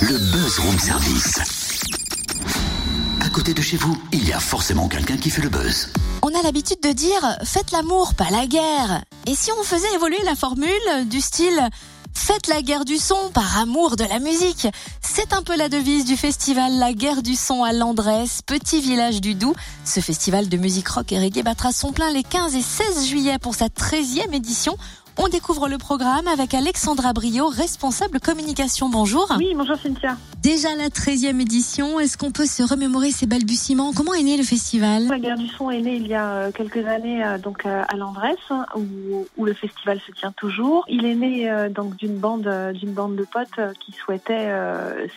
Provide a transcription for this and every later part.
le buzz room service. À côté de chez vous, il y a forcément quelqu'un qui fait le buzz. On a l'habitude de dire faites l'amour, pas la guerre. Et si on faisait évoluer la formule du style Faites la guerre du son par amour de la musique. C'est un peu la devise du festival La guerre du son à Landresse, petit village du Doubs. Ce festival de musique rock et reggae battra son plein les 15 et 16 juillet pour sa 13e édition. On découvre le programme avec Alexandra Brio, responsable communication. Bonjour. Oui, bonjour Cynthia. Déjà la 13e édition, est-ce qu'on peut se remémorer ces balbutiements? Comment est né le festival? La guerre du son est née il y a euh, quelques années euh, donc euh, à Landresse hein, où, où, le festival se tient toujours. Il est né donc d'une bande d'une bande de potes qui souhaitaient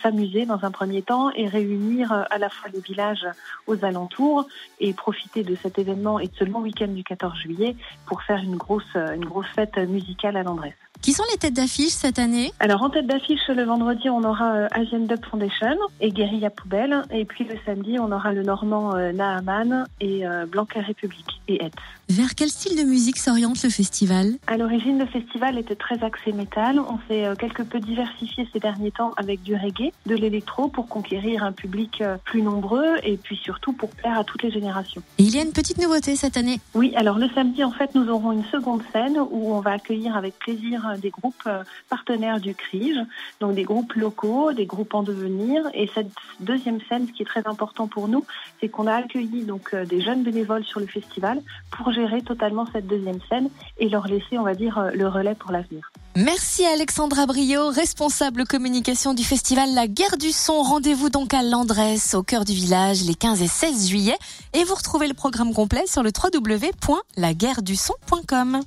s'amuser dans un premier temps et réunir à la fois les villages aux alentours et profiter de cet événement et de ce long week-end du 14 juillet pour faire une grosse une grosse fête musicale à Landresse. Qui sont les têtes d'affiche cette année Alors en tête d'affiche le vendredi on aura euh, Asian Dub Foundation et Guérilla Poubelle et puis le samedi on aura le Normand euh, Naaman et euh, Blanca République et Hetz. Vers quel style de musique s'oriente le festival À l'origine, le festival était très axé métal. On s'est quelque peu diversifié ces derniers temps avec du reggae, de l'électro pour conquérir un public plus nombreux et puis surtout pour plaire à toutes les générations. Et il y a une petite nouveauté cette année Oui, alors le samedi, en fait, nous aurons une seconde scène où on va accueillir avec plaisir euh, des groupes partenaires du CRIGE, donc des groupes locaux, des groupes en devenir. Et cette deuxième scène, ce qui est très important pour nous, c'est qu'on a accueilli donc des jeunes bénévoles sur le festival pour gérer totalement cette deuxième scène et leur laisser, on va dire, euh, le relais pour l'avenir. Merci Alexandra Brio, responsable communication du festival La Guerre du Son. Rendez-vous donc à Landresse, au cœur du village, les 15 et 16 juillet. Et vous retrouvez le programme complet sur le www.laguerreduson.com.